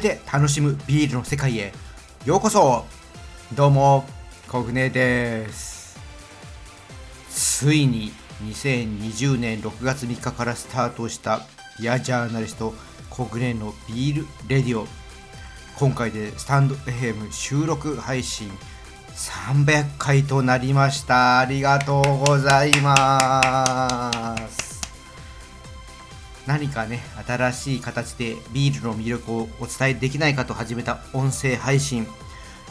と声で楽しむビールの世界へ。ようこそ。どうもコグネです。ついに2020年6月3日からスタートしたビアジャーナリストコグネのビールレディオ。今回でスタンド FM 収録配信300回となりました。ありがとうございます。何かね新しい形でビールの魅力をお伝えできないかと始めた音声配信。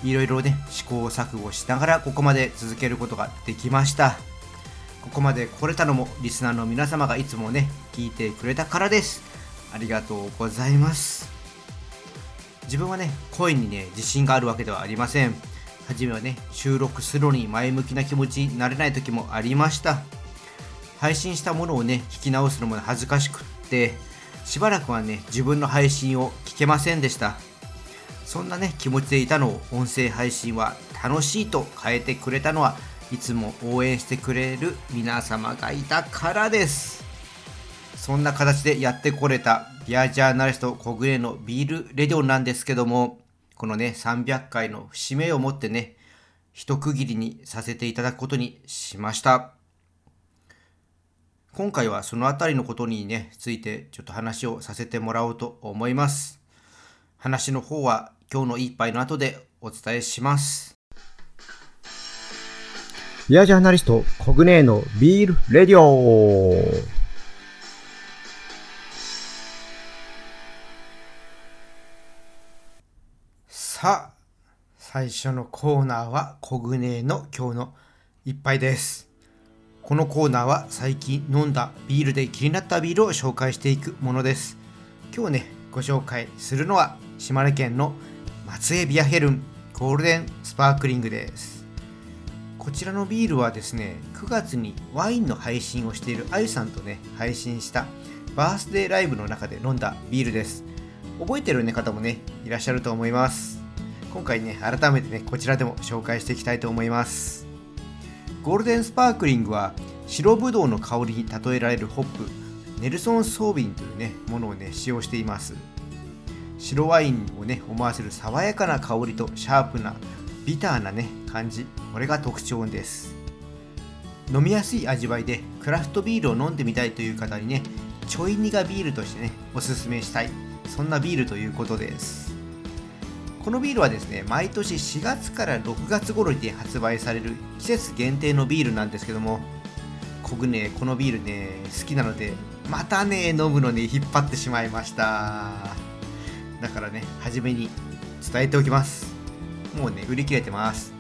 いろいろね試行錯誤しながらここまで続けることができました。ここまで来れたのもリスナーの皆様がいつもね聞いてくれたからです。ありがとうございます。自分はね声にね自信があるわけではありません。初めはね収録するのに前向きな気持ちになれない時もありました。配信したものをね聞き直すのも恥ずかしくってしばらくはね自分の配信を聞けませんでした。そんなね気持ちでいたのを音声配信は楽しいと変えてくれたのはいつも応援してくれる皆様がいたからです。そんな形でやってこれたビアジャーナリスト小暮のビールレディオなんですけどもこのね300回の節目をもってね一区切りにさせていただくことにしました。今回はそのあたりのことにね、ついてちょっと話をさせてもらおうと思います。話の方は今日の一杯の後でお伝えします。ビアジャーナリスト、コグネーのビールレディオさあ、最初のコーナーはコグネーの今日の一杯です。このコーナーは最近飲んだビールで気になったビールを紹介していくものです。今日ね、ご紹介するのは島根県の松江ビアヘルンゴールデンスパークリングです。こちらのビールはですね、9月にワインの配信をしているあゆさんとね、配信したバースデーライブの中で飲んだビールです。覚えてる、ね、方もね、いらっしゃると思います。今回ね、改めてね、こちらでも紹介していきたいと思います。ゴールデンスパークリングは白ぶどうの香りに例えられるホップネルソン・ソービンというねものをね使用しています。白ワインをね思わせる爽やかな香りとシャープなビターなね感じこれが特徴です。飲みやすい味わいでクラフトビールを飲んでみたいという方にねちょい苦ビールとしてねおすすめしたい。そんなビールということです。このビールはですね毎年4月から6月頃に発売される季節限定のビールなんですけども僕ねこのビールね好きなのでまたね飲むのに引っ張ってしまいました。だからね初めに伝えておきます。もうね売り切れてます。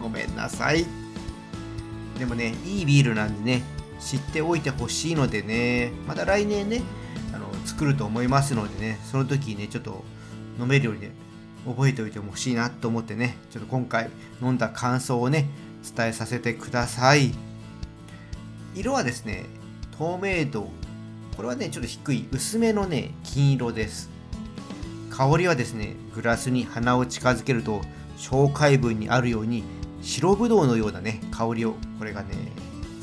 ごめんなさい。でもねいいビールなんでね知っておいてほしいのでねまた来年ねあの作ると思いますのでねその時にねちょっと飲めるようにね覚えておいてほしいなと思ってねちょっと今回飲んだ感想をね伝えさせてください。色はですね透明度これはねちょっと低い薄めのね金色です。香りはですねグラスに鼻を近づけると紹介文にあるように白ぶどうのようなね香りをこれがね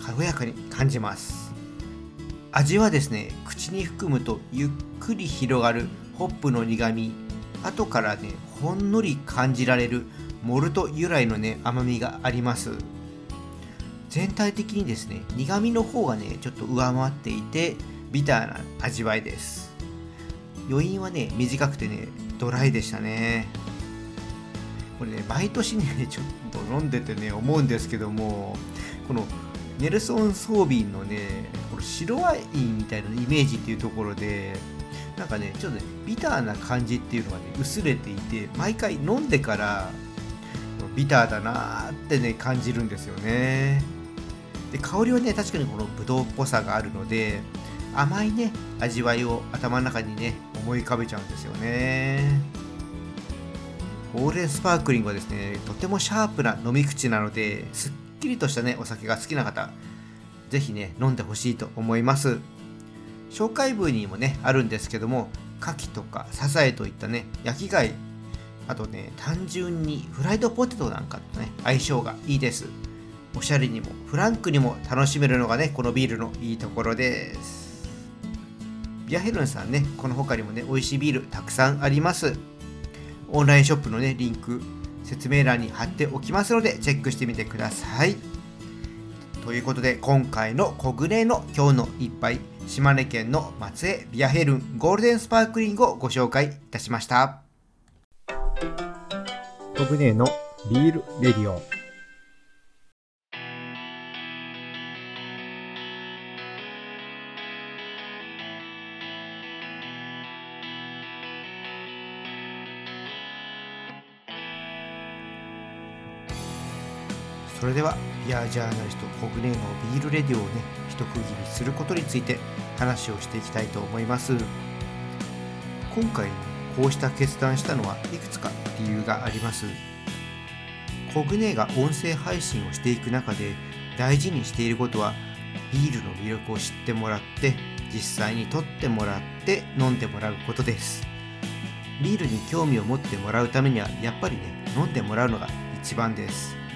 軽やかに感じます。味はですね口に含むとゆっくり広がるホップの苦み後からねほんのり感じられるモルト由来のね甘みがあります。全体的にですね苦味の方がねちょっと上回っていてビターな味わいです。余韻はね短くてねドライでしたね。これね毎年ねちょっと飲んでてね思うんですけどもこのネルソン・ソービンのねこの白ワインみたいなイメージっていうところでなんかねちょっとねビターな感じっていうのがね薄れていて毎回飲んでからビターだなーってね感じるんですよね。で香りはね確かにこのブドウっぽさがあるので甘いね味わいを頭の中にね思い浮かべちゃうんですよね。オーレンスパークリングはですねとてもシャープな飲み口なのですっきりとしたねお酒が好きな方是非ね飲んでほしいと思います。紹介文にもねあるんですけども牡蠣とかサザエといったね焼き貝あとね単純にフライドポテトなんかとね相性がいいです。おしゃれにもフランクにも楽しめるのがねこのビールのいいところです。ビアヘルンさんねこの他にもね美味しいビールたくさんあります。オンラインショップのねリンク説明欄に貼っておきますのでチェックしてみてください。ということで今回の小暮の今日の一杯島根県の松江ビアヘルンゴールデンスパークリングをご紹介いたしましたコグネのビールレディオ。それではビアジャーナリストコグネのビールレディオをね一区切りすることについて話をしていきたいと思います。今回こうした決断したのはいくつか理由があります。コグネが音声配信をしていく中で大事にしていることはビールの魅力を知ってもらって実際に取ってもらって飲んでもらうことです。ビールに興味を持ってもらうためにはやっぱりね飲んでもらうのが一番です。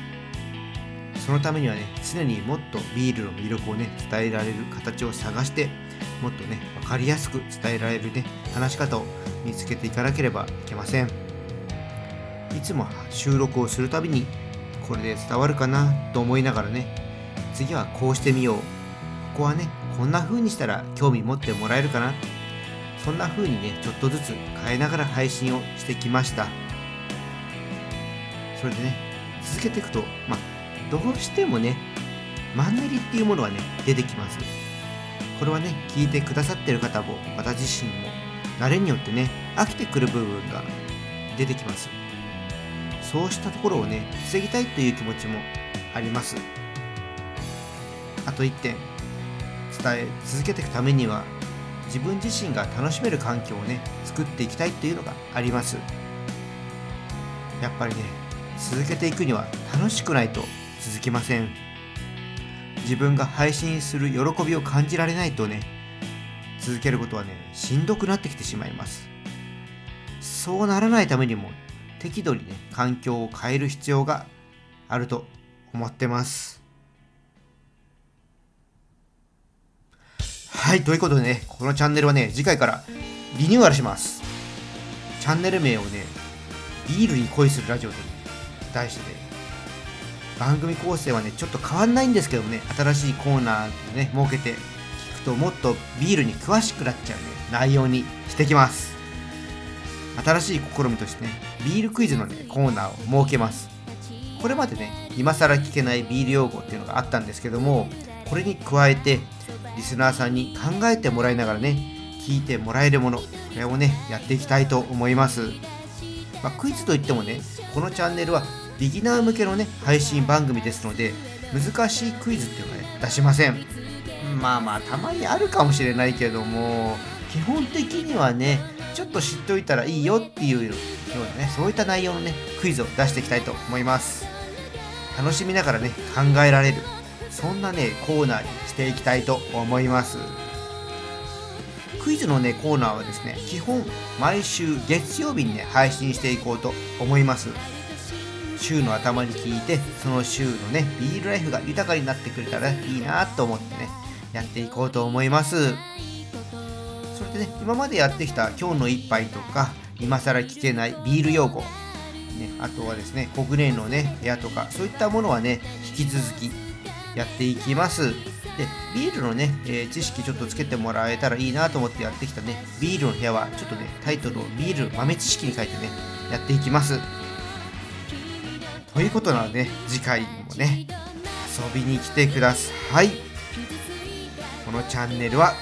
そのためにはね常にもっとビールの魅力をね伝えられる形を探してもっとね分かりやすく伝えられるね話し方を見つけていかなければいけません。いつも収録をするたびにこれで伝わるかなと思いながらね次はこうしてみよう。ここはねこんな風にしたら興味持ってもらえるかな。そんな風にねちょっとずつ変えながら配信をしてきました。それでね続けていくとまあどうしてもねマンネリっていうものはね出てきます。これはね聞いてくださってる方も私自身も慣れによってね飽きてくる部分が出てきます。そうしたところをね防ぎたいという気持ちもあります。あと1点伝え続けていくためには自分自身が楽しめる環境をね作っていきたいっていうのがあります。やっぱりね続けていくには楽しくないと続きません。自分が配信する喜びを感じられないとね続けることはねしんどくなってきてしまいます。そうならないためにも適度にね環境を変える必要があると思ってます。はいということでねこのチャンネルはね次回からリニューアルします。チャンネル名をねビールに恋するラジオと題してね番組構成はねちょっと変わんないんですけどもね新しいコーナーをね設けて聞くともっとビールに詳しくなっちゃうね内容にしてきます。新しい試みとしてねビールクイズのねコーナーを設けます。これまでね今更聞けないビール用語っていうのがあったんですけどもこれに加えてリスナーさんに考えてもらいながらね聞いてもらえるものこれをねやっていきたいと思います、まあ、クイズといってもねこのチャンネルはビギナー向けのね配信番組ですので難しいクイズっていうのはね出しません。まあまあたまにあるかもしれないけども基本的にはねちょっと知っておいたらいいよっていうようなねそういった内容のねクイズを出していきたいと思います。楽しみながらね考えられるそんなねコーナーにしていきたいと思います。クイズのねコーナーはですね基本毎週月曜日にね配信していこうと思います。週の頭に聞いてその週のねビールライフが豊かになってくれたらいいなと思ってねやっていこうと思います。それでね今までやってきた今日の一杯とか今更聞けないビール用語、ね、あとはですねコグネのね部屋とかそういったものはね引き続きやっていきます。でビールのね、えー、知識ちょっとつけてもらえたらいいなと思ってやってきたねビールの部屋はちょっとねタイトルをビール豆知識に書いてねやっていきます。ということなので、次回もね、遊びに来てください。このチャンネルは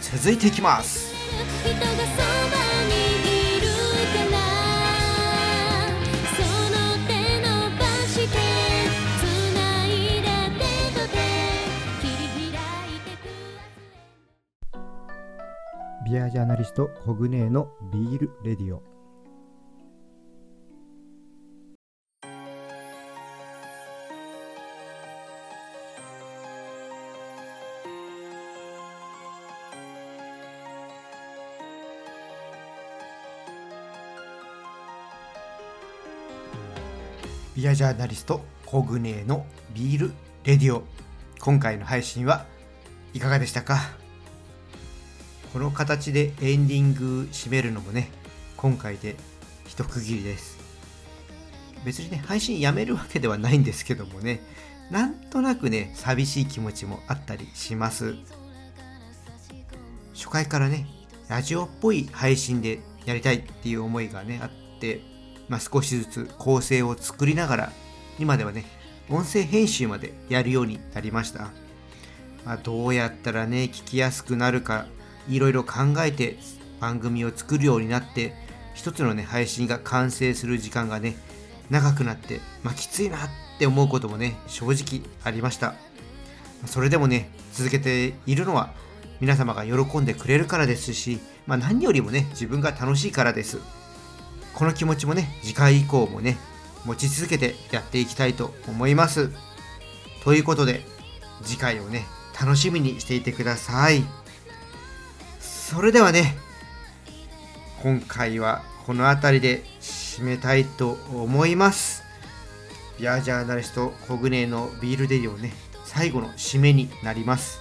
続いていきます。ビアジャーナリストコグネーのビールレディオビアジャーナリストコグネのビールレディオ。今回の配信はいかがでしたか？この形でエンディング締めるのもね今回で一区切りです。別にね配信やめるわけではないんですけどもねなんとなくね寂しい気持ちもあったりします。初回からねラジオっぽい配信でやりたいっていう思いがねあって、まあ、少しずつ構成を作りながら今ではね音声編集までやるようになりました、まあ、どうやったらね聞きやすくなるかいろいろ考えて番組を作るようになって一つのね配信が完成する時間がね長くなって、まあ、きついなって思うこともね正直ありました。それでもね続けているのは皆様が喜んでくれるからですし、まあ、何よりもね自分が楽しいからです。この気持ちもね次回以降もね持ち続けてやっていきたいと思います。ということで次回をね楽しみにしていてください。それではね今回はこの辺りで締めたいと思います。ビアジャーナリストコグネのビールデリをね最後の締めになります。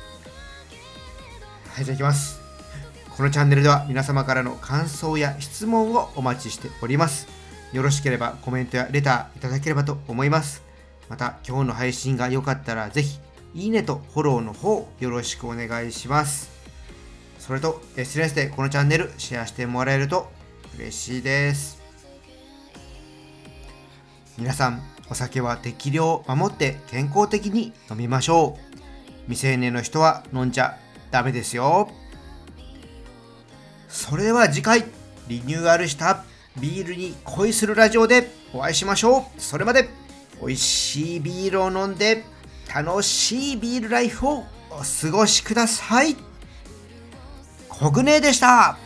はいじゃあいきます。このチャンネルでは皆様からの感想や質問をお待ちしております。よろしければコメントやレターいただければと思います。また今日の配信が良かったらぜひいいねとフォローの方よろしくお願いします。それと SNS でこのチャンネルシェアしてもらえると嬉しいです。皆さんお酒は適量を守って健康的に飲みましょう。未成年の人は飲んじゃダメですよ。それでは次回リニューアルしたビールに恋するラジオでお会いしましょう。それまで美味しいビールを飲んで楽しいビールライフをお過ごしください。コグネでした。